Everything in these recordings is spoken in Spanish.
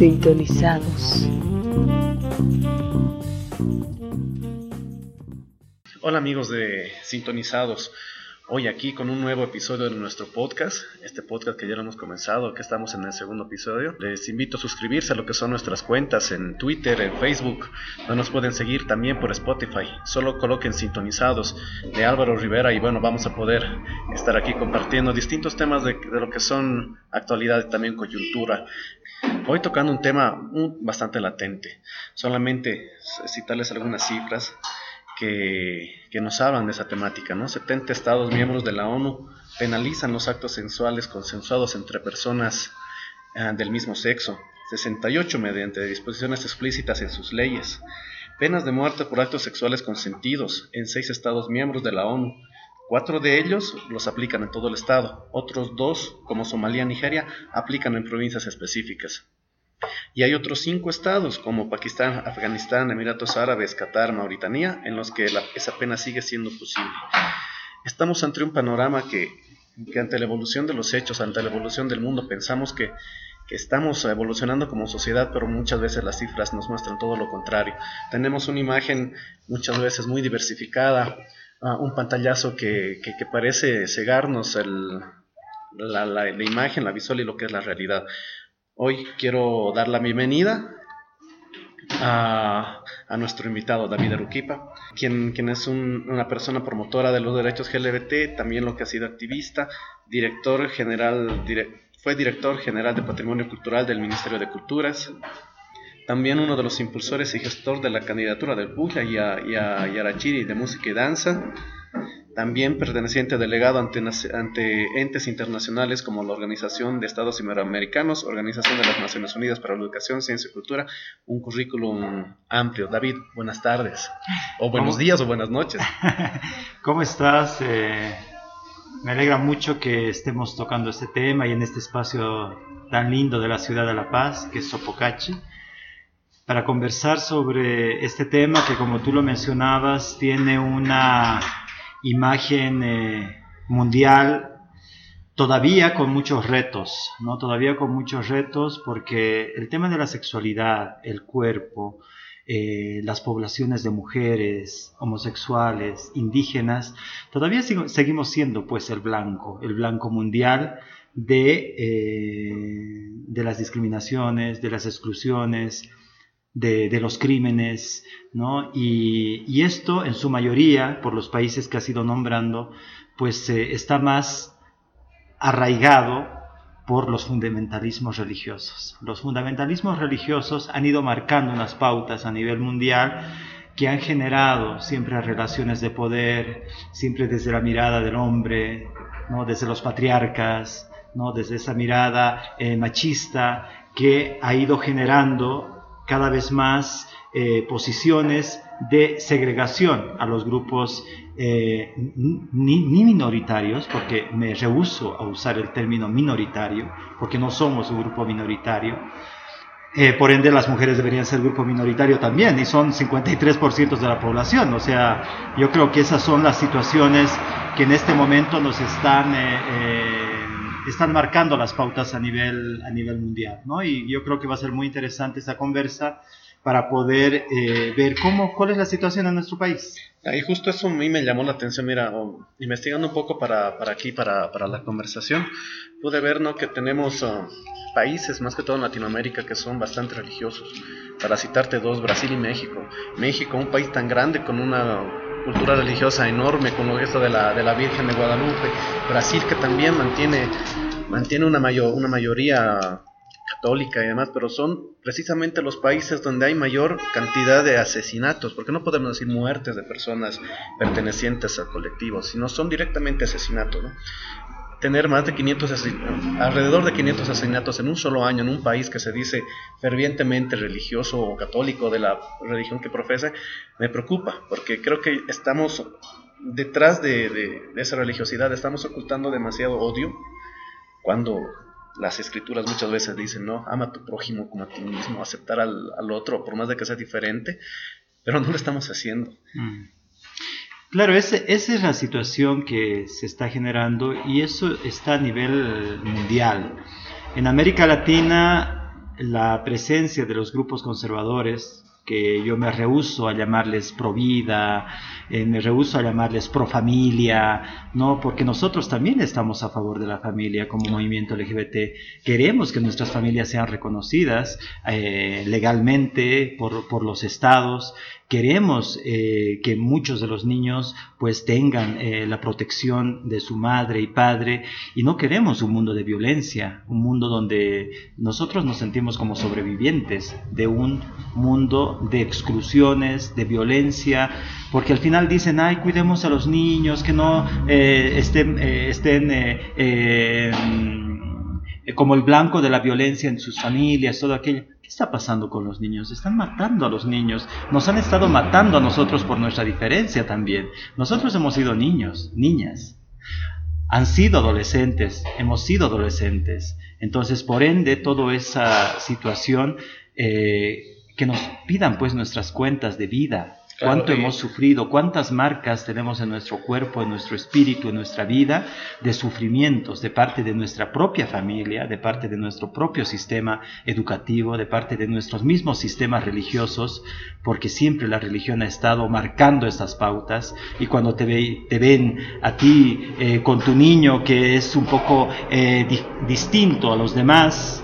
Sintonizados. Hola amigos de Sintonizados. Hoy aquí con un nuevo episodio de nuestro podcast, podcast que ya lo hemos comenzado, que estamos en el segundo episodio. Les invito a suscribirse a lo que son nuestras cuentas en Twitter, en Facebook, no nos pueden seguir también por Spotify. Solo coloquen sintonizados de Álvaro Rivera y bueno, vamos a poder estar aquí compartiendo distintos temas de, lo que son actualidad y también coyuntura. Hoy tocando un tema bastante latente, solamente citarles algunas cifras que, nos hablan de esa temática. ¿no? 70 Estados miembros de la ONU penalizan los actos sensuales consensuados entre personas eh, del mismo sexo. 68 mediante disposiciones explícitas en sus leyes. Penas de muerte por actos sexuales consentidos en seis Estados miembros de la ONU. Cuatro de ellos los aplican en todo el Estado. Otros dos, como Somalia y Nigeria, aplican en provincias específicas. Y hay otros cinco estados, como Pakistán, Afganistán, Emiratos Árabes, Qatar, Mauritania, en los que esa pena sigue siendo posible. Estamos ante un panorama que, ante la evolución de los hechos, ante la evolución del mundo, pensamos que, estamos evolucionando como sociedad, pero muchas veces las cifras nos muestran todo lo contrario. Tenemos una imagen muchas veces muy diversificada, ah, un pantallazo que, parece cegarnos la, la imagen, la visual y lo que es la realidad. Hoy quiero dar la bienvenida a, nuestro invitado David Aruquipa, quien, quien es una persona promotora de los derechos LGBT, también lo que ha sido activista, director general, fue director general de Patrimonio Cultural del Ministerio de Culturas, también uno de los impulsores y gestor de la candidatura del Puja y a, y a Yarachiri de Música y Danza, también perteneciente delegado ante, ante, entes internacionales como la Organización de Estados Iberoamericanos, Organización de las Naciones Unidas para la Educación, Ciencia y Cultura, un currículum amplio. David, buenas tardes, o buenos días o buenas noches. ¿Cómo estás? Eh, me alegra mucho que estemos tocando este tema y en este espacio tan lindo de la ciudad de La Paz, que es Sopocachi para conversar sobre este tema que como tú lo mencionabas tiene una imagen eh, mundial todavía con muchos retos, ¿no? Todavía con muchos retos porque el tema de la sexualidad, el cuerpo, eh, las poblaciones de mujeres, homosexuales, indígenas, todavía seguimos siendo pues el blanco, el blanco mundial de, eh, de las discriminaciones, de las exclusiones, de, los crímenes, ¿no? Y, esto en su mayoría, por los países que ha sido nombrando, pues eh, está más arraigado por los fundamentalismos religiosos. Los fundamentalismos religiosos han ido marcando unas pautas a nivel mundial que han generado siempre relaciones de poder, siempre desde la mirada del hombre, ¿no? desde los patriarcas, ¿no? desde esa mirada eh, machista que ha ido generando cada vez más eh, posiciones de segregación a los grupos eh, ni, minoritarios, porque me rehuso a usar el término minoritario, porque no somos un grupo minoritario. Eh, por ende, las mujeres deberían ser grupo minoritario también, y son 53% de la población. O sea, yo creo que esas son las situaciones que en este momento nos están están marcando las pautas a nivel, a nivel mundial, ¿no? Y yo creo que va a ser muy interesante esa conversa para poder eh, ver cómo, cuál es la situación en nuestro país. Y justo eso a mí me llamó la atención, mira, investigando un poco para, para aquí, para, para, la conversación, pude ver ¿no? que tenemos uh, países, más que todo en Latinoamérica, que son bastante religiosos. Para citarte dos, Brasil y México. México, un país tan grande con una cultura religiosa enorme con lo esto de la, de la Virgen de Guadalupe. Brasil que también mantiene, mantiene una, mayor, una mayoría católica y demás, pero son precisamente los países donde hay mayor cantidad de asesinatos, porque no podemos decir muertes de personas pertenecientes a colectivos, sino son directamente asesinatos. tener más de 500 alrededor de 500 asesinatos en un solo año en un país que se dice fervientemente religioso o católico de la religión que profesa, me preocupa, porque creo que estamos detrás de, esa religiosidad, estamos ocultando demasiado odio cuando las escrituras muchas veces dicen, no, ama a tu prójimo como a ti mismo, aceptar al, otro, por más de que sea diferente, pero no lo estamos haciendo. Mm. Claro, esa es la situación que se está generando y eso está a nivel mundial. En América Latina, la presencia de los grupos conservadores, que yo me rehuso a llamarles pro vida, eh, me rehuso a llamarles pro familia, ¿no? Porque nosotros también estamos a favor de la familia como movimiento LGBT. Queremos que nuestras familias sean reconocidas eh, legalmente por, por, los estados. Queremos eh, que muchos de los niños pues tengan la protección de su madre y padre. Y no queremos un mundo de violencia, un mundo donde nosotros nos sentimos como sobrevivientes de un mundo de exclusiones, de violencia, porque al final dicen, ay, cuidemos a los niños, que no eh, estén, eh, estén eh, como el blanco de la violencia en sus familias, todo aquello. ¿Qué está pasando con los niños? Están matando a los niños. Nos han estado matando a nosotros por nuestra diferencia también. Nosotros hemos sido niños, niñas. Han sido adolescentes, hemos sido adolescentes. Entonces, por ende, toda esa situación que nos pidan pues nuestras cuentas de vida, cuánto hemos sufrido, cuántas marcas tenemos en nuestro cuerpo, en nuestro espíritu, en nuestra vida, de sufrimientos de parte de nuestra propia familia, de parte de nuestro propio sistema educativo, de parte de nuestros mismos sistemas religiosos, porque siempre la religión ha estado marcando estas pautas. Y cuando te, te ven a ti eh, con tu niño que es un poco eh, distinto a los demás,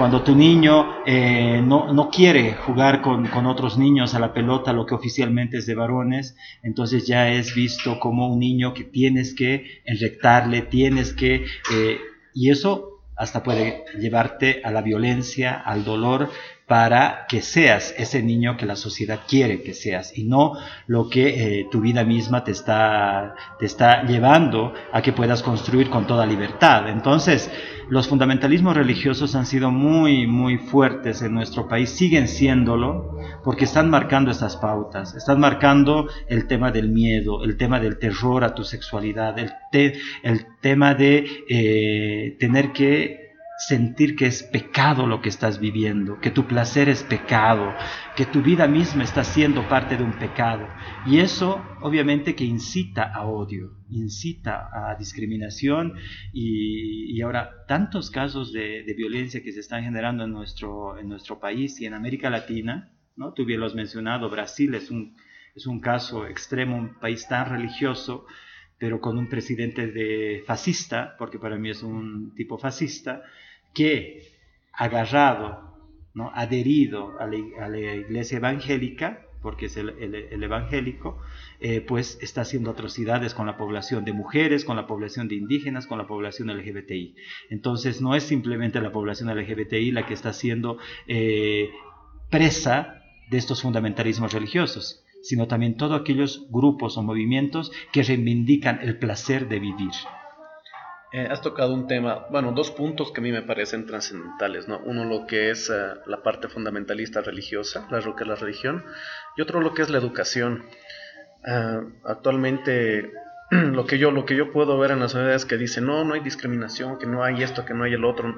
cuando tu niño eh, no, quiere jugar con, otros niños a la pelota, lo que oficialmente es de varones, entonces ya es visto como un niño que tienes que inyectarle, tienes que... Eh, y eso hasta puede llevarte a la violencia, al dolor, para que seas ese niño que la sociedad quiere que seas y no lo que eh, tu vida misma te está, te está llevando a que puedas construir con toda libertad. Entonces, los fundamentalismos religiosos han sido muy, muy fuertes en nuestro país, siguen siéndolo, porque están marcando estas pautas, están marcando el tema del miedo, el tema del terror a tu sexualidad, el, el tema de eh, tener que sentir que es pecado lo que estás viviendo, que tu placer es pecado, que tu vida misma está siendo parte de un pecado. Y eso obviamente que incita a odio, incita a discriminación y, ahora tantos casos de, violencia que se están generando en nuestro, en nuestro país y en América Latina, ¿no? tú bien lo has mencionado, Brasil es un, es un caso extremo, un país tan religioso, pero con un presidente de fascista, porque para mí es un tipo fascista, que agarrado, ¿no? adherido a la, iglesia evangélica, porque es el, evangélico, eh, pues está haciendo atrocidades con la población de mujeres, con la población de indígenas, con la población LGBTI. Entonces no es simplemente la población LGBTI la que está siendo eh, presa de estos fundamentalismos religiosos, sino también todos aquellos grupos o movimientos que reivindican el placer de vivir. Eh, has tocado un tema, bueno, dos puntos que a mí me parecen trascendentales, ¿no? Uno lo que es eh, la parte fundamentalista religiosa, la que es la religión, y otro lo que es la educación. Eh, actualmente lo que yo lo que yo puedo ver en las sociedades que dicen no no hay discriminación que no hay esto que no hay el otro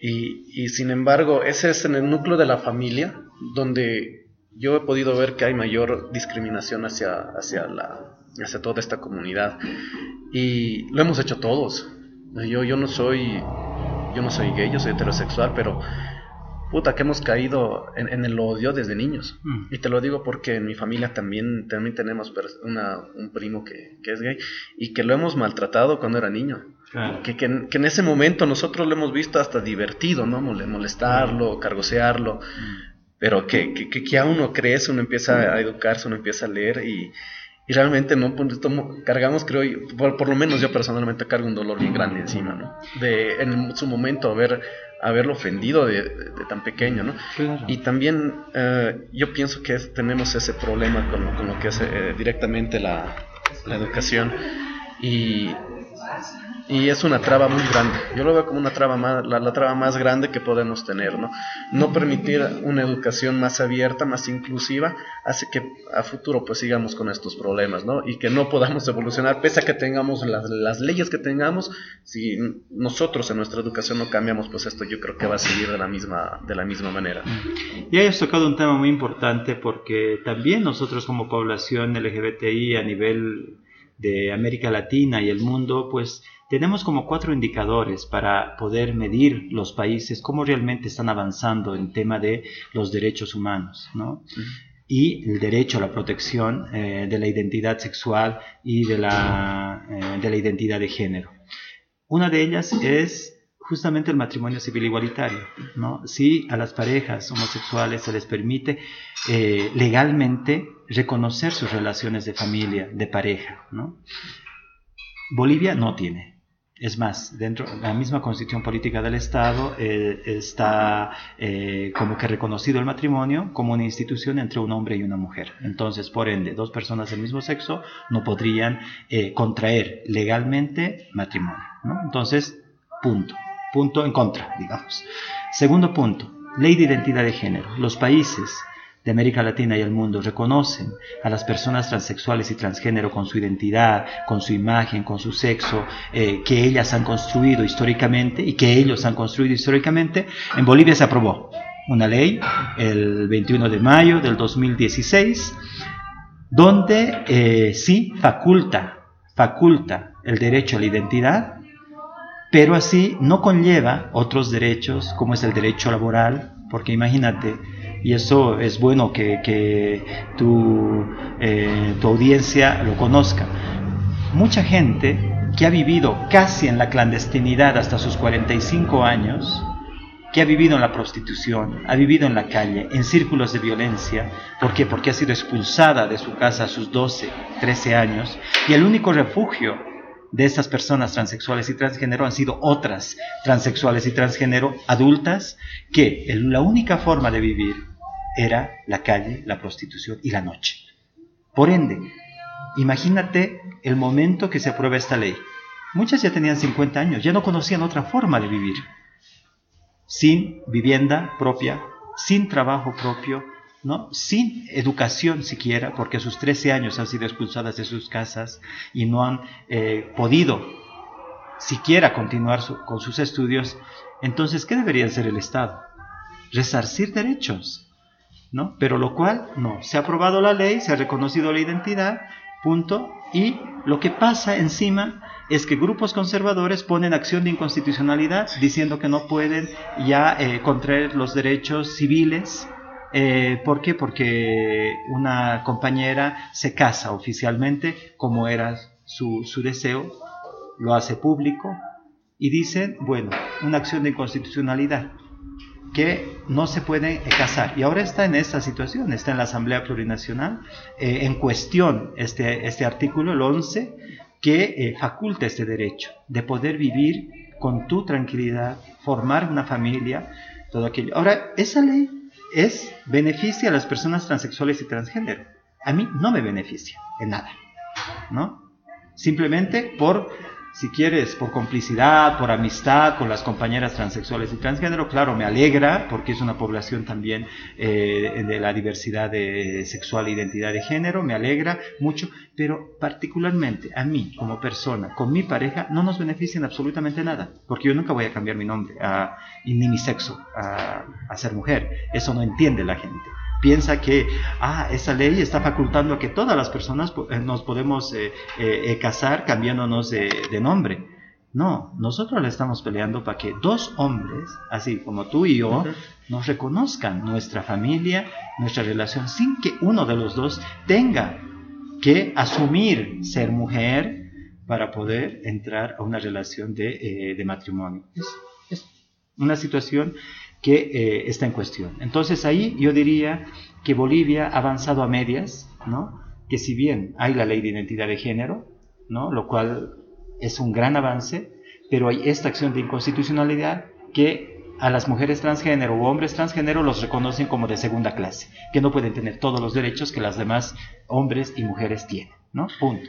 y, y sin embargo ese es en el núcleo de la familia donde yo he podido ver que hay mayor discriminación hacia hacia la hacia toda esta comunidad y lo hemos hecho todos. Yo, yo no soy yo no soy gay, yo soy heterosexual, pero puta que hemos caído en, el odio desde niños. Mm. Y te lo digo porque en mi familia también, también tenemos una, un primo que, que, es gay y que lo hemos maltratado cuando era niño. Que, que, en ese momento nosotros lo hemos visto hasta divertido, ¿no? Molestarlo, cargosearlo. Mm. Pero que, que, que, a uno crece, uno empieza a educarse, uno empieza a leer y, y realmente no pues, cargamos creo por, lo menos yo personalmente cargo un dolor bien grande encima no de en su momento haber haberlo ofendido de, tan pequeño no y también eh, yo pienso que tenemos ese problema con, con lo que es eh, directamente la, la, educación. Y y es una traba muy grande. Yo lo veo como una traba más, la, traba más grande que podemos tener, ¿no? No permitir una educación más abierta, más inclusiva, hace que a futuro pues sigamos con estos problemas, ¿no? Y que no podamos evolucionar, pese a que tengamos las, las leyes que tengamos, si nosotros en nuestra educación no cambiamos, pues esto yo creo que va a seguir de la misma, de la misma manera. Y hayas tocado un tema muy importante porque también nosotros como población LGBTI a nivel de América Latina y el mundo, pues tenemos como cuatro indicadores para poder medir los países cómo realmente están avanzando en tema de los derechos humanos, ¿no? y el derecho a la protección eh, de la identidad sexual y de la, eh, de la identidad de género. Una de ellas es justamente el matrimonio civil igualitario, ¿no? Si a las parejas homosexuales se les permite eh, legalmente reconocer sus relaciones de familia, de pareja, ¿no? Bolivia no tiene. Es más, dentro de la misma constitución política del Estado eh, está eh, como que reconocido el matrimonio como una institución entre un hombre y una mujer. Entonces, por ende, dos personas del mismo sexo no podrían contraer legalmente matrimonio. Entonces, punto punto en contra, digamos. Segundo punto, ley de identidad de género. Los países de América Latina y el mundo reconocen a las personas transexuales y transgénero con su identidad, con su imagen, con su sexo, eh, que ellas han construido históricamente y que ellos han construido históricamente. En Bolivia se aprobó una ley el 21 de mayo del 2016 donde eh, sí faculta, faculta el derecho a la identidad pero así no conlleva otros derechos como es el derecho laboral, porque imagínate, y eso es bueno que, tu, eh, tu audiencia lo conozca, mucha gente que ha vivido casi en la clandestinidad hasta sus 45 años, que ha vivido en la prostitución, ha vivido en la calle, en círculos de violencia. ¿Por qué? Porque ha sido expulsada de su casa a sus 12, 13 años y el único refugio de estas personas transexuales y transgénero han sido otras transexuales y transgénero adultas que la única forma de vivir era la calle, la prostitución y la noche. Por ende, imagínate el momento que se aprueba esta ley. Muchas ya tenían 50 años, ya no conocían otra forma de vivir. Sin vivienda propia, sin trabajo propio, sin educación siquiera, porque a sus 13 años han sido expulsadas de sus casas y no han eh, podido siquiera continuar con sus estudios, entonces, ¿qué debería hacer el Estado? Resarcir derechos, ¿no? Pero lo cual no, se ha aprobado la ley, se ha reconocido la identidad, punto, y lo que pasa encima es que grupos conservadores ponen acción de inconstitucionalidad diciendo que no pueden ya eh, contraer los derechos civiles eh, ¿Por qué? Porque una compañera se casa oficialmente, como era su, deseo, lo hace público y dicen, bueno, una acción de inconstitucionalidad que no se puede casar. Y ahora está en esta situación, está en la Asamblea Plurinacional, eh, en cuestión este, este artículo, el 11, que eh, faculta este derecho de poder vivir con tu tranquilidad, formar una familia, todo aquello. Ahora, esa ley es beneficia a las personas transexuales y transgénero. A mí no me beneficia en nada, ¿no? Simplemente por si quieres, por complicidad, por amistad con las compañeras transexuales y transgénero, claro, me alegra porque es una población también eh, de la diversidad de sexual e identidad de género, me alegra mucho, pero particularmente a mí como persona, con mi pareja, no nos benefician absolutamente nada, porque yo nunca voy a cambiar mi nombre a, ni mi sexo a, a ser mujer, eso no entiende la gente piensa que ah, esa ley está facultando a que todas las personas eh, nos podemos eh, eh, casar cambiándonos de, nombre. No, nosotros le estamos peleando para que dos hombres, así como tú y yo, nos reconozcan nuestra familia, nuestra relación, sin que uno de los dos tenga que asumir ser mujer para poder entrar a una relación de, matrimonio. es una situación que eh, está en cuestión. Entonces ahí yo diría que Bolivia ha avanzado a medias, ¿no? que si bien hay la ley de identidad de género, ¿no? lo cual es un gran avance, pero hay esta acción de inconstitucionalidad que a las mujeres transgénero o hombres transgénero los reconocen como de segunda clase, que no pueden tener todos los derechos que las demás hombres y mujeres tienen. ¿no? Punto.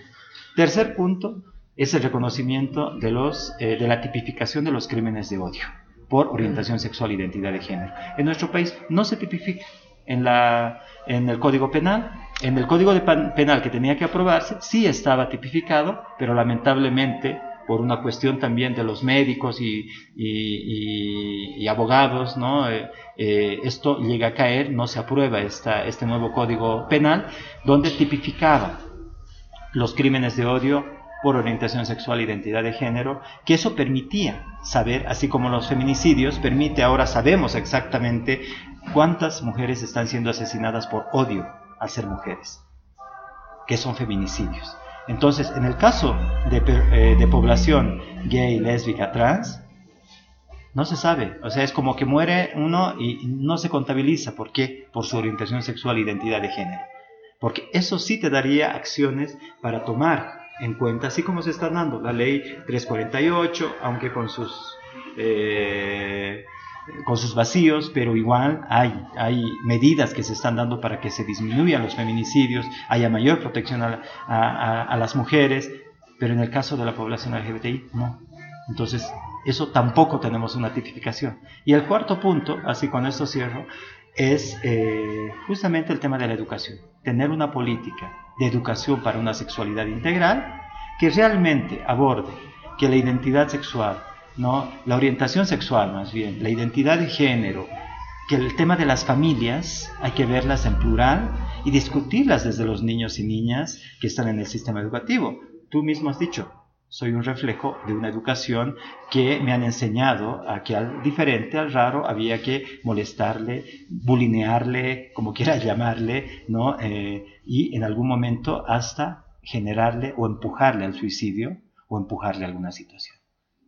Tercer punto, es el reconocimiento de, los, eh, de la tipificación de los crímenes de odio por orientación sexual e identidad de género. En nuestro país no se tipifica en, la, en el Código Penal. En el Código de Penal que tenía que aprobarse sí estaba tipificado, pero lamentablemente por una cuestión también de los médicos y, y, abogados, ¿no? Eh, eh, esto llega a caer, no se aprueba esta, este nuevo código penal, donde tipificaba los crímenes de odio por orientación sexual identidad de género, que eso permitía saber, así como los feminicidios, permite ahora sabemos exactamente cuántas mujeres están siendo asesinadas por odio a ser mujeres, que son feminicidios. Entonces, en el caso eh, de, población gay, lésbica, trans, no se sabe. O sea, es como que muere uno y no se contabiliza. ¿Por qué? Por su orientación sexual identidad de género. Porque eso sí te daría acciones para tomar en cuenta, así como se está dando la ley 348, aunque con sus eh, con sus vacíos, pero igual hay, hay medidas que se están dando para que se disminuyan los feminicidios, haya mayor protección a, a, las mujeres, pero en el caso de la población LGBTI no. Entonces, eso tampoco tenemos una tipificación. Y el cuarto punto, así con esto cierro, es eh, justamente el tema de la educación. Tener una política de educación para una sexualidad integral que realmente aborde que la identidad sexual ¿no? La orientación sexual, más bien, la identidad de género, que el tema de las familias hay que verlas en plural y discutirlas desde los niños y niñas que están en el sistema educativo. Tú mismo has dicho, soy un reflejo de una educación que me han enseñado a que al diferente, al raro, había que molestarle, bulinearle, como quieras llamarle, ¿no? Eh, y en algún momento hasta generarle o empujarle al suicidio o empujarle a alguna situación.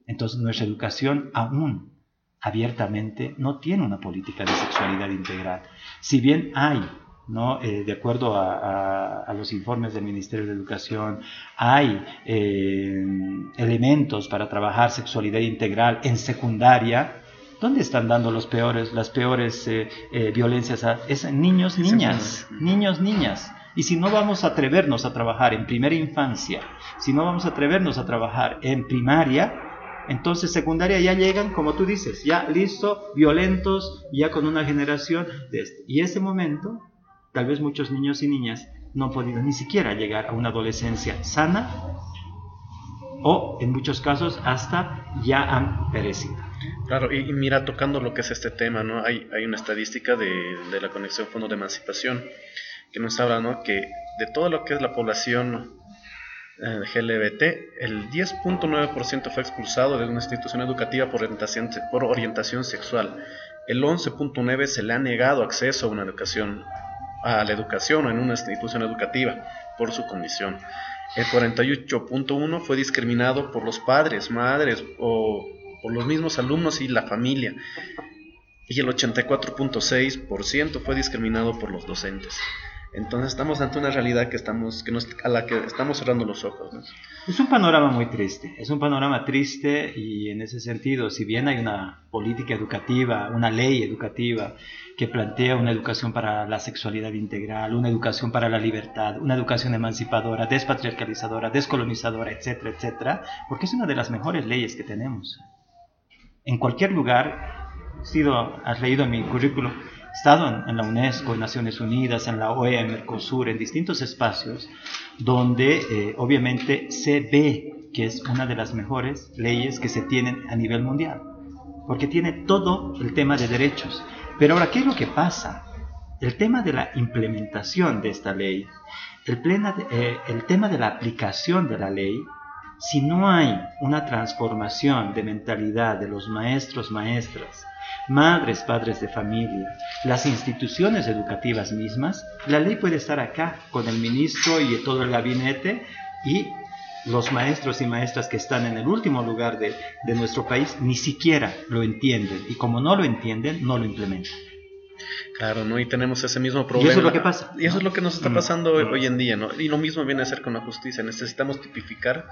Entonces nuestra educación aún abiertamente no tiene una política de sexualidad integral. Si bien hay, ¿no? Eh, de acuerdo a, los informes del Ministerio de Educación, hay eh, elementos para trabajar sexualidad integral en secundaria, ¿Dónde están dando los peores, las peores eh, violencias a es, niños, niñas? Niños, niñas. Y si no vamos a atrevernos a trabajar en primera infancia, si no vamos a atrevernos a trabajar en primaria, entonces secundaria ya llegan, como tú dices, ya listo, violentos, ya con una generación de este. Y ese momento, tal vez muchos niños y niñas no han podido ni siquiera llegar a una adolescencia sana o en muchos casos hasta ya han perecido. Claro, y, mira, tocando lo que es este tema, ¿no? Hay, hay una estadística de, de la Conexión Fondo de Emancipación que nos habla, ¿no? Que de todo lo que es la población GLBT, el 10.9% fue expulsado de una institución educativa por orientación, por orientación sexual. El 11.9% se le ha negado acceso a una educación, a la educación en una institución educativa por su condición. El 48.1% fue discriminado por los padres, madres o por los mismos alumnos y la familia. Y el 84.6% fue discriminado por los docentes. Entonces estamos ante una realidad que estamos, que nos, a la que estamos cerrando los ojos. Es un panorama muy triste, es un panorama triste y en ese sentido, si bien hay una política educativa, una ley educativa que plantea una educación para la sexualidad integral, una educación para la libertad, una educación emancipadora, despatriarcalizadora, descolonizadora, etcétera, etcétera, porque es una de las mejores leyes que tenemos. En cualquier lugar, sido, has leído mi currículum, estado en, la UNESCO, en Naciones Unidas, en la OEA, en Mercosur, en distintos espacios, donde eh, obviamente se ve que es una de las mejores leyes que se tienen a nivel mundial, porque tiene todo el tema de derechos. Pero ahora, ¿qué es lo que pasa? El tema de la implementación de esta ley, el, eh, el tema de la aplicación de la ley, si no hay una transformación de mentalidad de los maestros, maestras, madres, padres de familia, las instituciones educativas mismas, la ley puede estar acá con el ministro y todo el gabinete y los maestros y maestras que están en el último lugar de, nuestro país ni siquiera lo entienden y como no lo entienden, no lo implementan. Claro, ¿no? Y tenemos ese mismo problema. Y eso es lo que pasa. Y eso es lo que nos está mm. pasando hoy, en día, ¿no? Y lo mismo viene a ser con la justicia. Necesitamos tipificar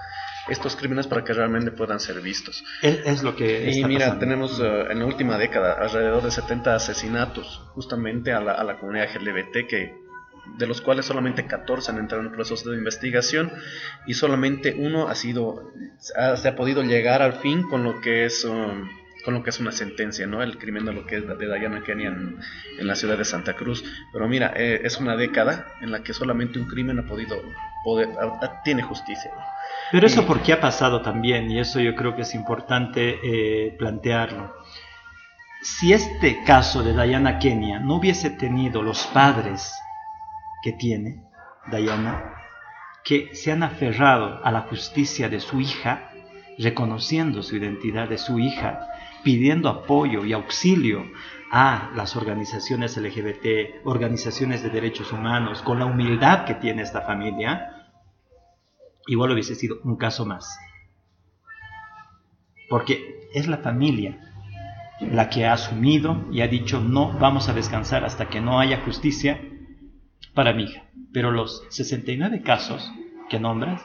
estos crímenes para que realmente puedan ser vistos. Es, lo que... Y mira, tenemos eh, en la última década alrededor de 70 asesinatos justamente a la, a la comunidad LGBT que de los cuales solamente 14 han entrado en el proceso de investigación y solamente uno ha sido, se ha podido llegar al fin con lo que es... Um, con lo que es una sentencia, ¿no? El crimen de lo que es de Diana Kenya en, la ciudad de Santa Cruz. Pero mira, eh, es una década en la que solamente un crimen ha podido, poder, tiene justicia. Pero eso porque ha pasado también, y eso yo creo que es importante eh, plantearlo. Si este caso de Diana Kenia no hubiese tenido los padres que tiene Diana, que se han aferrado a la justicia de su hija, reconociendo su identidad de su hija, pidiendo apoyo y auxilio a las organizaciones LGBT, organizaciones de derechos humanos, con la humildad que tiene esta familia, igual hubiese sido un caso más. Porque es la familia la que ha asumido y ha dicho no vamos a descansar hasta que no haya justicia para mi hija. Pero los 69 casos que nombras,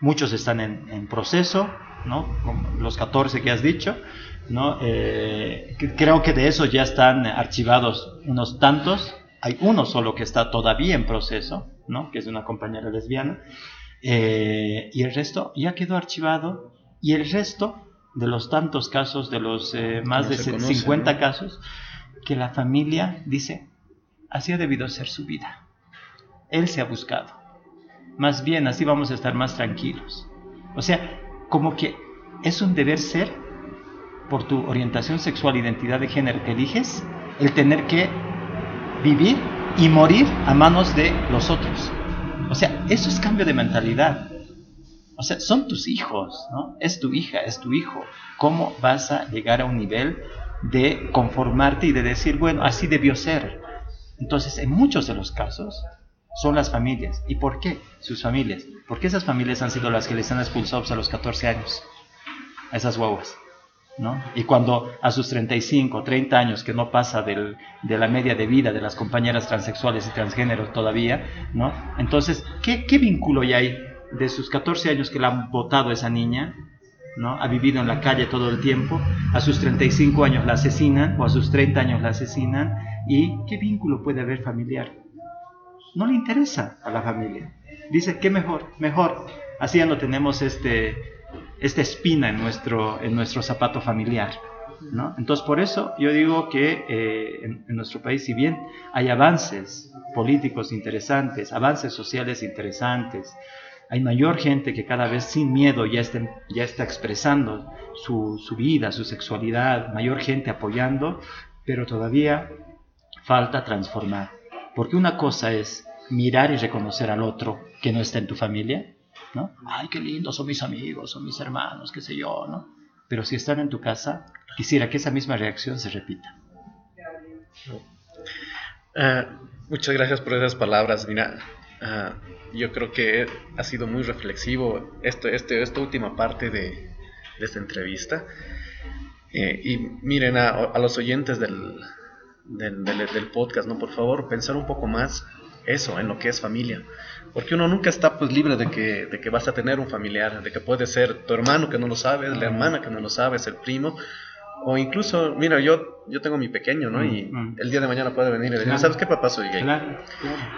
muchos están en, proceso, ¿no? los 14 que has dicho, ¿no? Eh, creo que de eso ya están archivados unos tantos, hay uno solo que está todavía en proceso, ¿no? que es de una compañera lesbiana, eh, y el resto ya quedó archivado, y el resto de los tantos casos, de los eh, más de 50 casos, que la familia dice, así ha debido ser su vida. Él se ha buscado. Más bien, así vamos a estar más tranquilos. O sea, como que es un deber ser por tu orientación sexual, identidad de género que eliges, el tener que vivir y morir a manos de los otros. O sea, eso es cambio de mentalidad. O sea, son tus hijos, ¿no? Es tu hija, es tu hijo. ¿Cómo vas a llegar a un nivel de conformarte y de decir, bueno, así debió ser? Entonces, en muchos de los casos, son las familias. ¿Y por qué sus familias? Porque esas familias han sido las que les han expulsado a los 14 años, a esas guaguas. ¿no? Y cuando a sus 35, 30 años, que no pasa del, de la media de vida de las compañeras transexuales y transgéneros todavía, ¿no? Entonces, ¿qué, vínculo hay de sus 14 años que la han votado esa niña, ¿no? Ha vivido en la calle todo el tiempo, a sus 35 años la asesinan o a sus 30 años la asesinan y ¿qué vínculo puede haber familiar? No le interesa a la familia. Dice, ¿qué mejor? Mejor. Así ya no tenemos este, esta espina en nuestro, en nuestro zapato familiar. ¿no? Entonces, por eso yo digo que eh, en, nuestro país, si bien hay avances políticos interesantes, avances sociales interesantes, hay mayor gente que cada vez sin miedo ya está, ya está expresando su, su vida, su sexualidad, mayor gente apoyando, pero todavía falta transformar. Porque una cosa es mirar y reconocer al otro que no está en tu familia, ¿no? Ay, qué lindo, son mis amigos, son mis hermanos, qué sé yo, ¿no? Pero si están en tu casa, quisiera que esa misma reacción se repita. Eh, muchas gracias por esas palabras. Mira, Ah, yo creo que ha sido muy reflexivo este, este, esta última parte de, esta entrevista. Eh, y miren a, los oyentes del, del, podcast, ¿no? Por favor, pensar un poco más eso, en lo que es familia. Porque uno nunca está pues libre de que, de que vas a tener un familiar, de que puede ser tu hermano que no lo sabes, la hermana que no lo sabes, el primo, o incluso, mira, yo, yo tengo mi pequeño, ¿no? Y mm, el día de mañana puede venir y decir, ¿sabes qué, papá? Soy gay.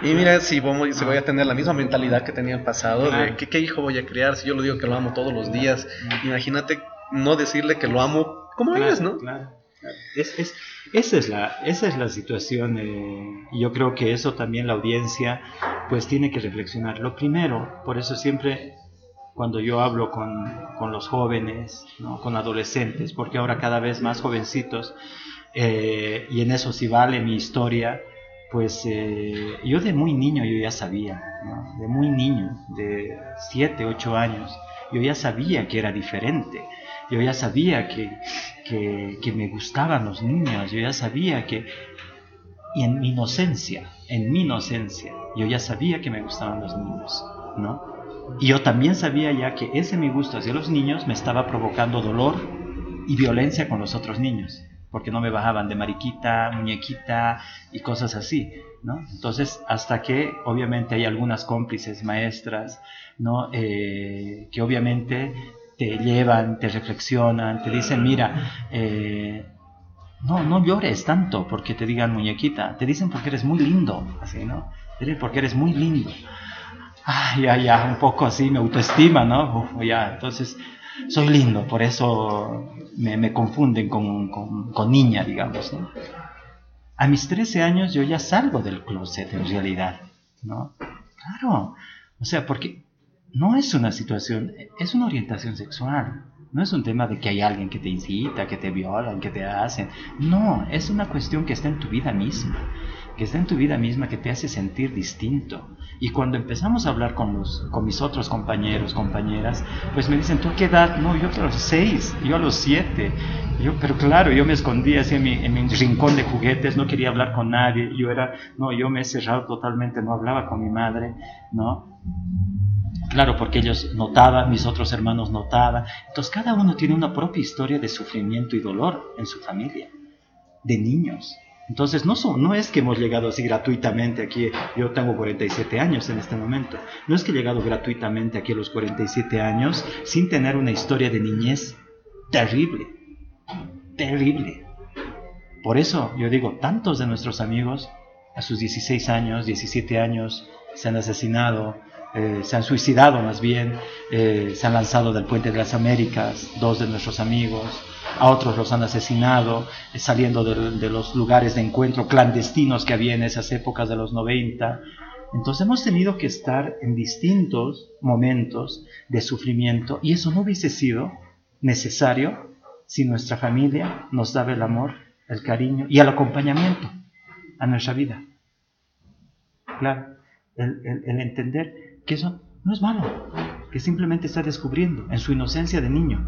y mira, si voy, si voy a tener la misma mentalidad que tenía el pasado, de ¿qué, ¿qué, hijo voy a criar si yo lo digo que lo amo todos los días. Imagínate no decirle que lo amo como es, ¿no? Claro. Es, es, esa, es la, esa es la situación eh, y yo creo que eso también la audiencia pues tiene que reflexionar. Lo primero, por eso siempre cuando yo hablo con, con los jóvenes, ¿no? con adolescentes, porque ahora cada vez más jovencitos, eh, y en eso sí vale mi historia, pues eh, yo de muy niño yo ya sabía, de muy niño, de 7, 8 años, yo ya sabía que era diferente, yo ya sabía que, que, me gustaban los niños, yo ya sabía que, y en mi inocencia, en mi inocencia, yo ya sabía que me gustaban los niños, ¿no? Y yo también sabía ya que ese mi gusto hacia los niños me estaba provocando dolor y violencia con los otros niños, porque no me bajaban de mariquita, muñequita y cosas así, ¿no? Entonces, hasta que obviamente hay algunas cómplices maestras, ¿no? Eh, que obviamente te llevan, te reflexionan, te dicen, mira, eh, no, no llores tanto porque te digan muñequita, te dicen porque eres muy lindo, así, ¿no? porque eres muy lindo. Ah, ya, ya, un poco así, me autoestima, ¿no? ya, entonces, soy lindo, por eso me, confunden con, con, niña, digamos, ¿no? A mis 13 años yo ya salgo del closet en realidad, ¿no? Claro, o sea, porque no es una situación, es una orientación sexual. No es un tema de que hay alguien que te incita, que te violan, que te hacen. No, es una cuestión que está en tu vida misma, que está en tu vida misma, que te hace sentir distinto. Y cuando empezamos a hablar con, los, con mis otros compañeros, compañeras, pues me dicen, ¿tú qué edad? No, yo a los seis, yo a los siete. Yo, pero claro, yo me escondía así en mi, en mi rincón de juguetes, no quería hablar con nadie. Yo era, no, yo me he cerrado totalmente, no hablaba con mi madre, ¿no? Claro, porque ellos notaban, mis otros hermanos notaban. Entonces cada uno tiene una propia historia de sufrimiento y dolor en su familia, de niños. Entonces no, no es que hemos llegado así gratuitamente aquí, yo tengo 47 años en este momento, no es que he llegado gratuitamente aquí a los 47 años sin tener una historia de niñez terrible, terrible. Por eso yo digo, tantos de nuestros amigos a sus 16 años, 17 años, se han asesinado, eh, se han suicidado más bien, eh, se han lanzado del puente de las Américas, dos de nuestros amigos, a otros los han asesinado, eh, saliendo de, los lugares de encuentro clandestinos que había en esas épocas de los 90. Entonces hemos tenido que estar en distintos momentos de sufrimiento y eso no hubiese sido necesario si nuestra familia nos daba el amor, el cariño y el acompañamiento a nuestra vida. Claro, el entender que eso no es malo, que simplemente está descubriendo en su inocencia de niño,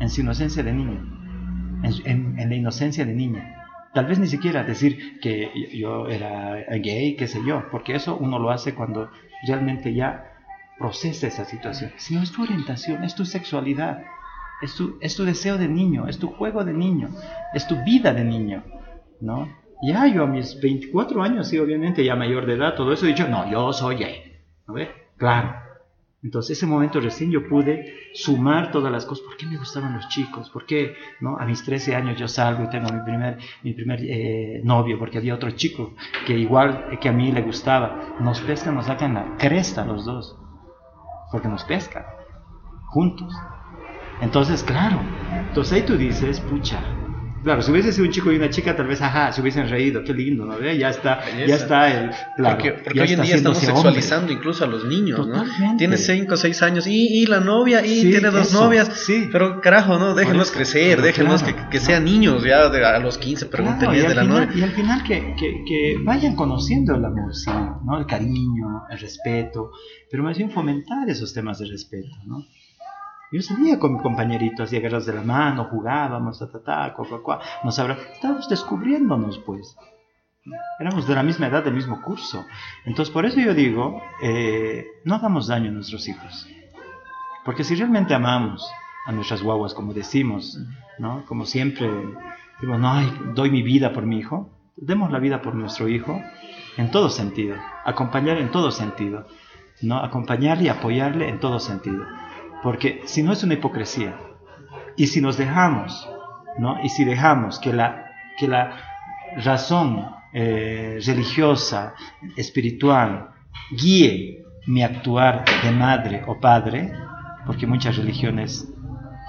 en su inocencia de niño, en, la inocencia de niña. Tal vez ni siquiera decir que yo era gay, qué sé yo, porque eso uno lo hace cuando realmente ya procesa esa situación, sino es tu orientación, es tu sexualidad, es tu, es tu deseo de niño, es tu juego de niño, es tu vida de niño, ¿no? Ya yo a mis 24 años, sí, obviamente ya mayor de edad, todo eso he dicho, no, yo soy gay. ¿No ve? Claro. Entonces, ese momento recién yo pude sumar todas las cosas. ¿Por qué me gustaban los chicos? ¿Por qué no? a mis 13 años yo salgo y tengo mi primer, mi primer eh, novio? Porque había otro chico que igual que a mí le gustaba. Nos pescan, nos sacan la cresta los dos. Porque nos pescan. Juntos. Entonces, claro. Entonces ahí tú dices, pucha, Claro, si hubiese sido un chico y una chica, tal vez, ajá, se hubiesen reído, qué lindo, ¿no? Ya está, ya está el. Claro, porque, hoy en día estamos sexualizando incluso a los niños, ¿no? Tiene 5 o 6 años y, y, la novia, y tiene dos novias. Sí. Pero carajo, ¿no? Déjenlos crecer, déjenlos que, que, sean niños ya a los 15, pregúntenle de la novia. Y al final que, que, vayan conociendo el amor, sí, ¿no? El cariño, el respeto, pero más bien fomentar esos temas de respeto, ¿no? Yo salía con mi compañerito, hacía guerras de la mano, jugábamos, ta, ta, ta, cuá, cuá, nos habrá... Estábamos descubriéndonos, pues. Éramos de la misma edad, del mismo curso. Entonces, por eso yo digo, eh, no hagamos daño a nuestros hijos. Porque si realmente amamos a nuestras guaguas, como decimos, ¿no? Como siempre, digo, no, doy mi vida por mi hijo, demos la vida por nuestro hijo en todo sentido, acompañar en todo sentido, ¿no? Acompañarle y apoyarle en todo sentido. Porque si no es una hipocresía, y si nos dejamos, ¿no? y si dejamos que la, que la razón eh, religiosa, espiritual, guíe mi actuar de madre o padre, porque muchas religiones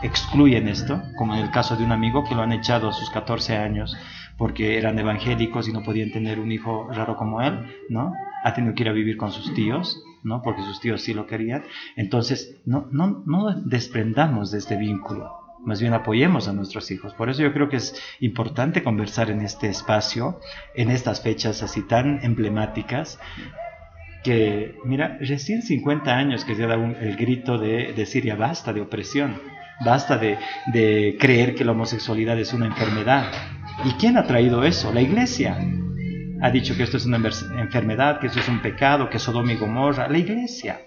excluyen esto, como en el caso de un amigo que lo han echado a sus 14 años porque eran evangélicos y no podían tener un hijo raro como él, ¿no? Ha tenido que ir a vivir con sus tíos, ¿no? Porque sus tíos sí lo querían. Entonces, no, no, no desprendamos de este vínculo, más bien apoyemos a nuestros hijos. Por eso yo creo que es importante conversar en este espacio, en estas fechas así tan emblemáticas, que, mira, recién 50 años que se ha dado el grito de decir ya basta de opresión, basta de, de creer que la homosexualidad es una enfermedad. ¿Y quién ha traído eso? La iglesia ha dicho que esto es una enfermedad, que esto es un pecado, que Sodoma y Gomorra. La iglesia,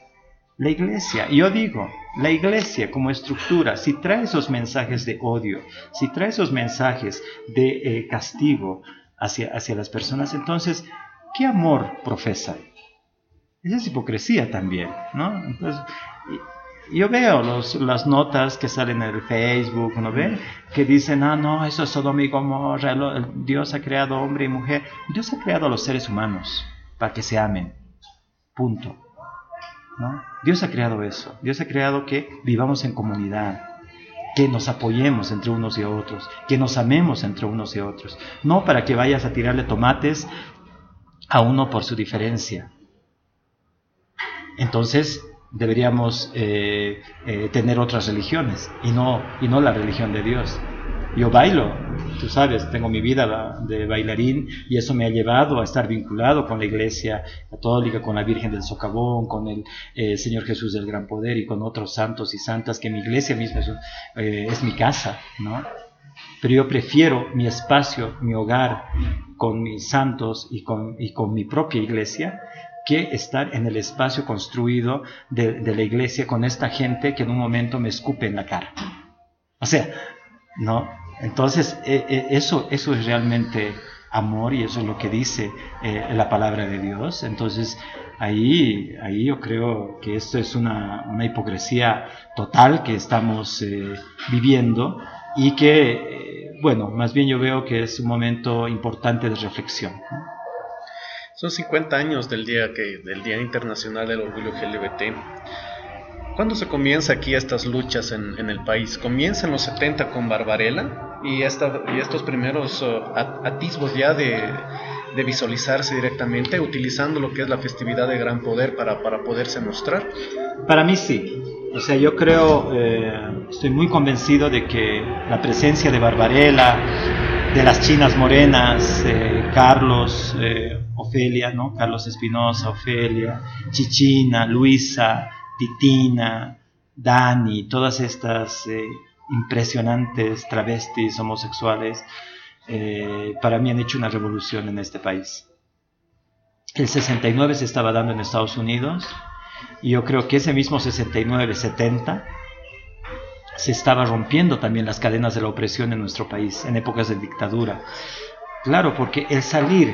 la iglesia. Yo digo, la iglesia como estructura, si trae esos mensajes de odio, si trae esos mensajes de eh, castigo hacia, hacia las personas, entonces, ¿qué amor profesa? Esa es hipocresía también, ¿no? Entonces, yo veo las notas que salen en el Facebook, ¿no ve? Que dicen, ah, no, eso es Sodoma y Gomorra, Dios ha creado hombre y mujer. Dios ha creado a los seres humanos. para que se amen. Punto. ¿No? Dios ha creado eso. Dios ha creado que vivamos en comunidad, que nos apoyemos entre unos y otros, que nos amemos entre unos y otros. No para que vayas a tirarle tomates a uno por su diferencia. Entonces deberíamos eh, eh, tener otras religiones y no, y no la religión de Dios. Yo bailo, tú sabes, tengo mi vida de bailarín y eso me ha llevado a estar vinculado con la Iglesia Católica, con la Virgen del Socavón, con el eh, Señor Jesús del Gran Poder y con otros santos y santas, que mi iglesia es, es mi casa, ¿no? Pero yo prefiero mi espacio, mi hogar, con mis santos y con, y con mi propia iglesia, que estar en el espacio construido de, la iglesia con esta gente que en un momento me escupe en la cara. O sea, ¿no? Entonces, e, e, eso, eso es realmente amor y eso es lo que dice eh, la palabra de Dios. Entonces, ahí, ahí yo creo que esto es una, hipocresía total que estamos eh, viviendo y que, eh, bueno, más bien yo veo que es un momento importante de reflexión. Son 50 años del día, que, del día Internacional del Orgullo LGBT. ¿Cuándo se comienza aquí estas luchas en, el país? Comienza en los 70 con Barbarella y, esta, y estos primeros uh, atisbos ya de, visualizarse directamente utilizando lo que es la festividad de gran poder para, para poderse mostrar. Para mí sí. O sea, yo creo, eh, estoy muy convencido de que la presencia de Barbarella, de las chinas morenas, eh, Carlos, eh, Ofelia, ¿no? Carlos Espinosa, Ofelia, Chichina, Luisa, Titina, Dani, todas estas eh, impresionantes travestis homosexuales, para mí han hecho una revolución en este país. El 69 se estaba dando en Estados Unidos y yo creo que ese mismo 69-70 se estaba rompiendo también las cadenas de la opresión en nuestro país, en épocas de dictadura. Claro, porque el salir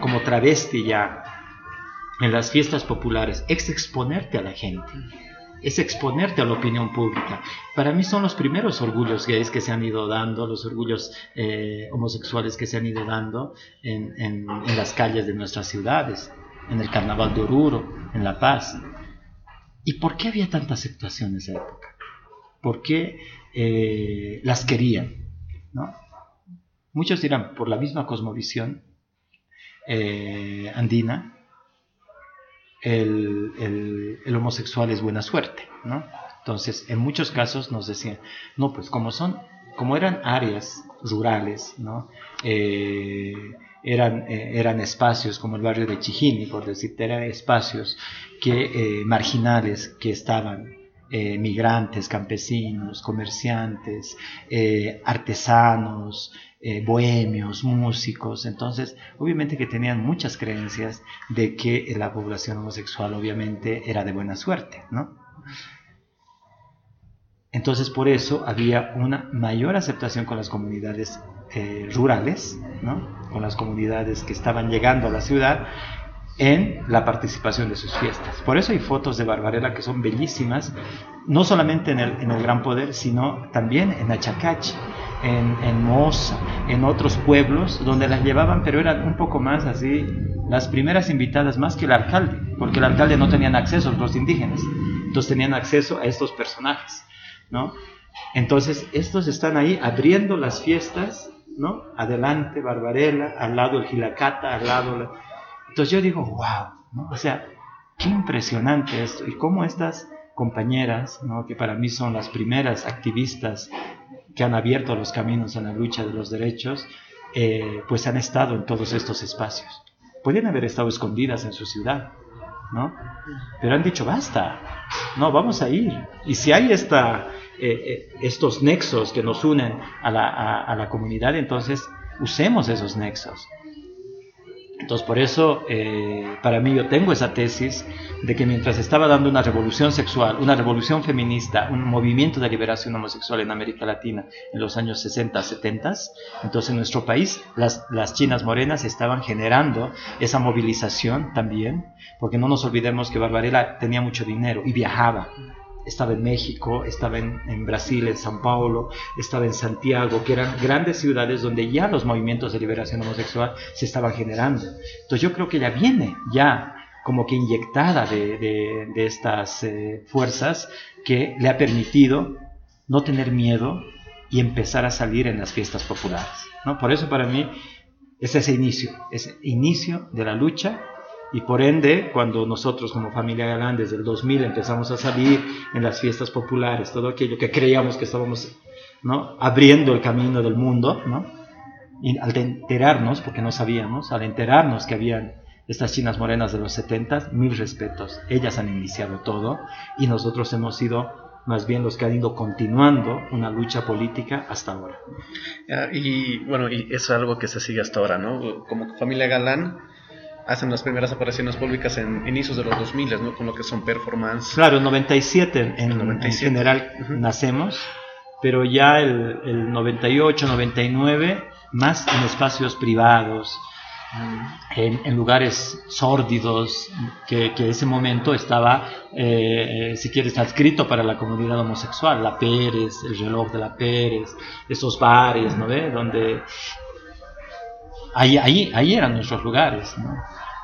como travesti ya en las fiestas populares es exponerte a la gente, es exponerte a la opinión pública. Para mí son los primeros orgullos gays que se han ido dando, los orgullos eh, homosexuales que se han ido dando en, en, las calles de nuestras ciudades, en el Carnaval de Oruro, en La Paz. ¿Y por qué había tanta aceptación en esa época? ¿Por qué eh, las querían? ¿no? Muchos dirán, por la misma cosmovisión eh, andina, el, homosexual es buena suerte, ¿no? Entonces, en muchos casos nos decían, no, pues como son, como eran áreas rurales, ¿no? Eh, eran, eran espacios como el barrio de Chijini, por decirte, eran espacios que, marginales que estaban migrantes, campesinos, comerciantes, artesanos, eh, bohemios, músicos, entonces obviamente que tenían muchas creencias de que la población homosexual obviamente era de buena suerte, ¿no? Entonces por eso había una mayor aceptación con las comunidades eh, rurales, ¿no? con las comunidades que estaban llegando a la ciudad en la participación de sus fiestas. Por eso hay fotos de Barbarella que son bellísimas, no solamente en el, en el Gran Poder, sino también en Achacachi en, en Moza, en otros pueblos, donde las llevaban, pero eran un poco más así, las primeras invitadas más que el alcalde, porque el alcalde no tenían acceso, los indígenas, entonces tenían acceso a estos personajes, ¿no? Entonces, estos están ahí abriendo las fiestas, ¿no? Adelante, Barbarella, al lado el Gilacata, al lado... Entonces yo digo, wow. O sea, qué impresionante esto, y cómo estas compañeras, que para mí son las primeras activistas que han abierto los caminos en la lucha de los derechos, eh, pues han estado en todos estos espacios. Podrían haber estado escondidas en su ciudad, ¿no? Pero han dicho, basta, no, vamos a ir. Y si hay esta, eh, eh, estos nexos que nos unen a la, a la comunidad, entonces usemos esos nexos. Entonces, por eso, eh, para mí, yo tengo esa tesis de que mientras estaba dando una revolución sexual, una revolución feminista, un movimiento de liberación homosexual en América Latina en los años 60, 70, entonces en nuestro país las, las chinas morenas estaban generando esa movilización también, porque no nos olvidemos que Barbarella tenía mucho dinero y viajaba. Estaba en México, estaba en, Brasil, en Sao Paulo, estaba en Santiago, que eran grandes ciudades donde ya los movimientos de liberación homosexual se estaban generando. Entonces yo creo que ella viene ya como que inyectada de, estas eh, fuerzas que le ha permitido no tener miedo y empezar a salir en las fiestas populares. ¿no? Por eso para mí es ese inicio, ese inicio de la lucha y por ende, cuando nosotros como familia Galán desde el 2000 empezamos a salir en las fiestas populares, todo aquello que creíamos que estábamos ¿no? abriendo el camino del mundo, ¿no? y al enterarnos, porque no sabíamos, al enterarnos que habían estas chinas morenas de los 70, mil respetos, ellas han iniciado todo y nosotros hemos sido más bien los que han ido continuando una lucha política hasta ahora. y bueno, y es algo que se sigue hasta ahora, ¿no? Como familia Galán, hacen las primeras apariciones públicas en inicios de los 2000, ¿no? Con lo que son performance. Claro, en 97 en, 97. en general nacemos, pero ya el, el, 98, 99, más en espacios privados, en, en lugares sórdidos, que, que ese momento estaba, eh, si quieres, adscrito para la comunidad homosexual, la Pérez, el reloj de la Pérez, esos bares, ¿no ve? Donde ahí, ahí, ahí eran nuestros lugares, ¿no?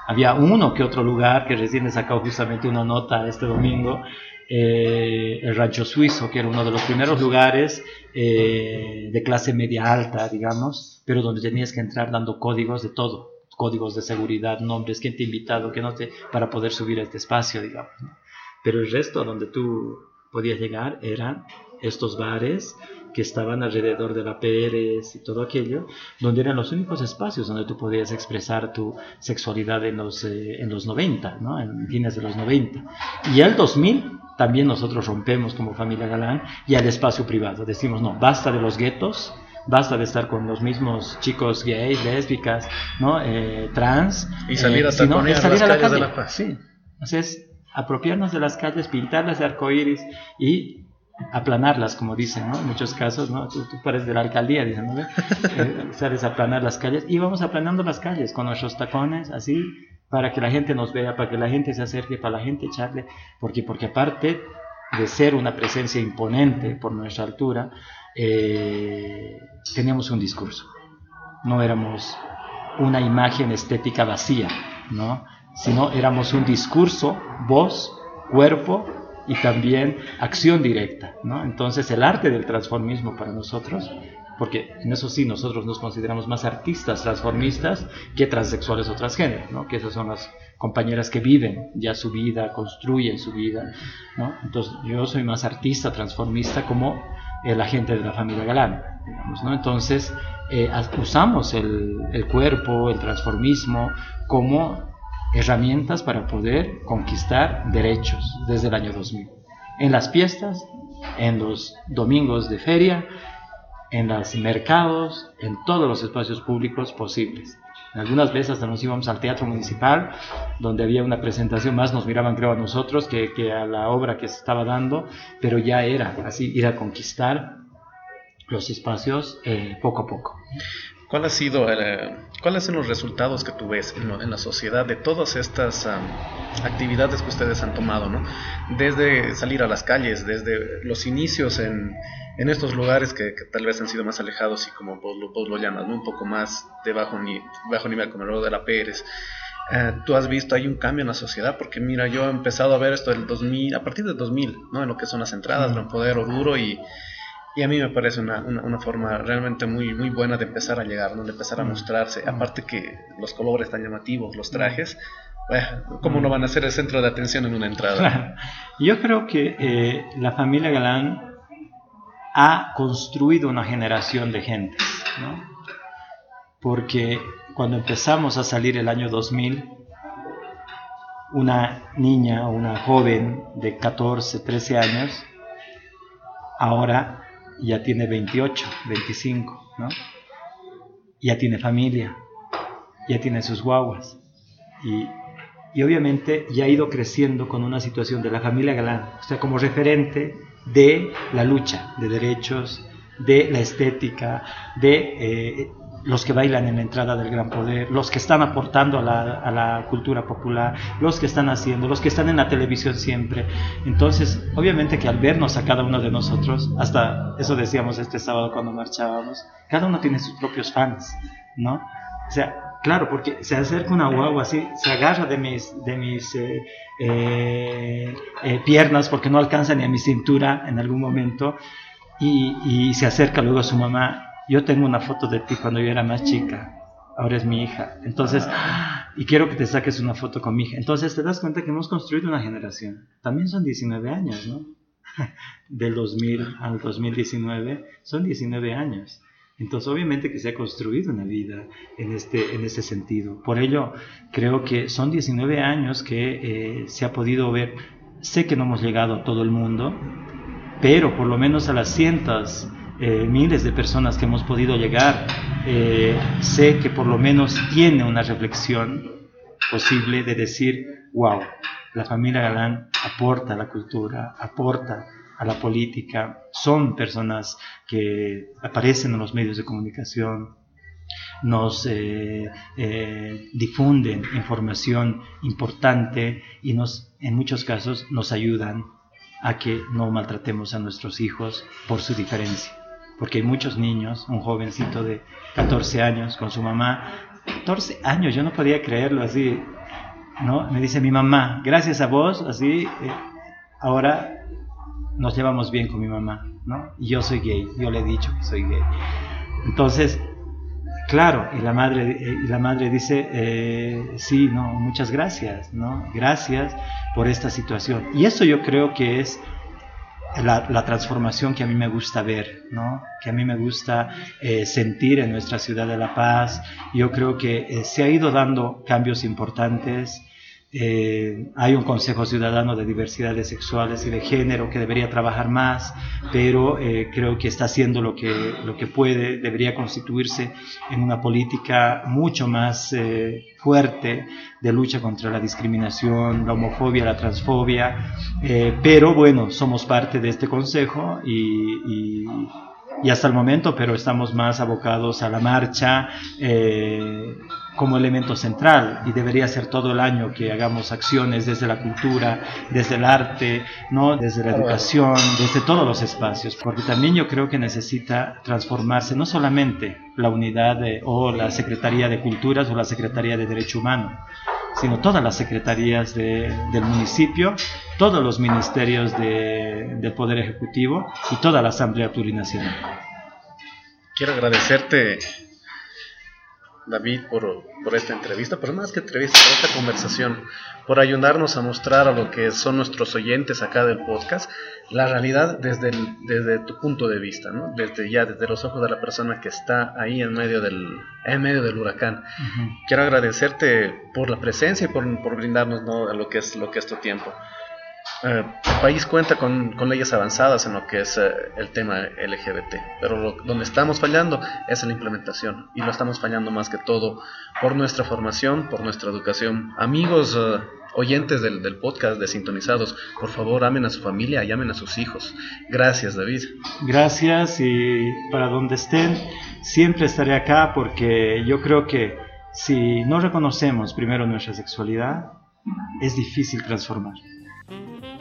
Había uno que otro lugar que recién he sacado justamente una nota este domingo, eh, el Rancho Suizo, que era uno de los primeros lugares eh, de clase media alta, digamos, pero donde tenías que entrar dando códigos de todo, códigos de seguridad, nombres, quién te ha invitado, que no te, para poder subir a este espacio, digamos. Pero el resto donde tú podías llegar eran estos bares que estaban alrededor de la Pérez y todo aquello, donde eran los únicos espacios donde tú podías expresar tu sexualidad en los, eh, en los 90, ¿no? en fines de los 90. Y al 2000 también nosotros rompemos como familia Galán y al espacio privado. Decimos, no, basta de los guetos, basta de estar con los mismos chicos gays, lésbicas, ¿no? Eh, trans. Y salir, a, eh, sino, salir a, la calle. de la paz. Sí. Entonces, apropiarnos de las calles, pintarlas de arcoíris y aplanarlas, como dicen, ¿no? En muchos casos, ¿no? Tú, tú pares de la alcaldía, dicen, ¿no? Eh, sales a aplanar las calles y vamos aplanando las calles con nuestros tacones, así, para que la gente nos vea, para que la gente se acerque, para la gente echarle, porque, porque aparte de ser una presencia imponente por nuestra altura, eh, teníamos un discurso, no éramos una imagen estética vacía, ¿no? sino éramos un discurso, voz, cuerpo y también acción directa. ¿no? Entonces el arte del transformismo para nosotros, porque en eso sí nosotros nos consideramos más artistas transformistas que transexuales o transgénero, ¿no? que esas son las compañeras que viven ya su vida, construyen su vida. ¿no? Entonces yo soy más artista transformista como el agente de la familia Galán. ¿no? Entonces eh, usamos el, el cuerpo, el transformismo como herramientas para poder conquistar derechos desde el año 2000. En las fiestas, en los domingos de feria, en los mercados, en todos los espacios públicos posibles. Algunas veces hasta nos íbamos al teatro municipal, donde había una presentación, más nos miraban creo a nosotros que, a la obra que se estaba dando, pero ya era así, ir a conquistar los espacios eh, poco a poco. ¿Cuál ha sido, eh, ¿Cuáles son los resultados que tú ves en, la sociedad de todas estas actividades que ustedes han tomado? ¿no? Desde salir a las calles, desde los inicios en, en estos lugares que, tal vez han sido más alejados y como vos, vos lo llamas, ¿no? un poco más de bajo, ni, bajo nivel, como el de la Pérez. Eh, tú has visto, hay un cambio en la sociedad, porque mira, yo he empezado a ver esto del 2000, a partir del 2000, ¿no? en lo que son las entradas, el poder o duro y y a mí me parece una, una, forma realmente muy, muy buena de empezar a llegar, ¿no? de empezar a mm. mostrarse. Aparte que los colores tan llamativos, los trajes, ¿cómo no van a ser el centro de atención en una entrada? Yo creo que eh, la familia Galán ha construido una generación de gente, ¿no? porque cuando empezamos a salir el año 2000, una niña una joven de 14, 13 años, ahora ya tiene 28, 25, ¿no? Ya tiene familia, ya tiene sus guaguas. Y, y obviamente ya ha ido creciendo con una situación de la familia Galán, o sea, como referente de la lucha de derechos, de la estética, de eh, los que bailan en la entrada del gran poder, los que están aportando a la, a la, cultura popular, los que están haciendo, los que están en la televisión siempre. Entonces, obviamente que al vernos a cada uno de nosotros, hasta eso decíamos este sábado cuando marchábamos, cada uno tiene sus propios fans, ¿no? O sea, claro, porque se acerca una guagua así, se agarra de mis, de mis eh, eh, eh, piernas porque no alcanza ni a mi cintura en algún momento y, y se acerca luego a su mamá yo tengo una foto de ti cuando yo era más chica, ahora es mi hija. Entonces, y quiero que te saques una foto con mi hija. Entonces te das cuenta que hemos construido una generación. También son 19 años, ¿no? Del 2000 al 2019 son 19 años. Entonces, obviamente que se ha construido una vida en este, en este sentido. Por ello, creo que son 19 años que eh, se ha podido ver. Sé que no hemos llegado a todo el mundo, pero por lo menos a las cientos eh, miles de personas que hemos podido llegar, eh, sé que por lo menos tiene una reflexión posible de decir, wow, la familia Galán aporta a la cultura, aporta a la política, son personas que aparecen en los medios de comunicación, nos eh, difunden información importante y nos, en muchos casos nos ayudan a que no maltratemos a nuestros hijos por su diferencia porque hay muchos niños, un jovencito de 14 años con su mamá, 14 años, yo no podía creerlo así, ¿no? Me dice mi mamá, gracias a vos, así, eh, ahora nos llevamos bien con mi mamá, ¿no? Y yo soy gay, yo le he dicho que soy gay. Entonces, claro, y la madre, y la madre dice, eh, sí, no, muchas gracias, ¿no? Gracias por esta situación. Y eso yo creo que es la, transformación que a mí me gusta ver, ¿no? que a mí me gusta eh, sentir en nuestra ciudad de La Paz. Yo creo que eh, se ha ido dando cambios importantes eh, hay un Consejo Ciudadano de Diversidades Sexuales y de Género que debería trabajar más, pero eh, creo que está haciendo lo que, lo que puede, debería constituirse en una política mucho más eh, fuerte de lucha contra la discriminación, la homofobia, la transfobia, pero bueno, somos parte de este Consejo y, hasta el momento, pero estamos más abocados a la marcha como elemento central y debería ser todo el año que hagamos acciones desde la cultura, desde el arte, no, desde la educación, desde todos los espacios, porque también yo creo que necesita transformarse no solamente la unidad o la Secretaría de Culturas o la Secretaría de Derecho Humano, sino todas las secretarías del municipio, todos los ministerios del Poder Ejecutivo y toda la Asamblea Plurinacional. Quiero agradecerte, David, por, por, esta entrevista, pero más que entrevista, por esta conversación, por ayudarnos a mostrar a lo que son nuestros oyentes acá del podcast la realidad desde, desde tu punto de vista, ¿no? desde ya desde los ojos de la persona que está ahí en medio del, en medio del huracán. Quiero agradecerte por la presencia y por, por brindarnos ¿no? lo que es lo que es tu tiempo. Eh, el país cuenta con, leyes avanzadas en lo que es eh, el tema LGBT, pero donde estamos fallando es en la implementación y lo estamos fallando más que todo por nuestra formación, por nuestra educación. Amigos eh, oyentes del, del, podcast de Sintonizados, por favor amen a su familia y amen a sus hijos. Gracias David. Gracias y para donde estén, siempre estaré acá porque yo creo que si no reconocemos primero nuestra sexualidad, es difícil transformar. Mm-hmm.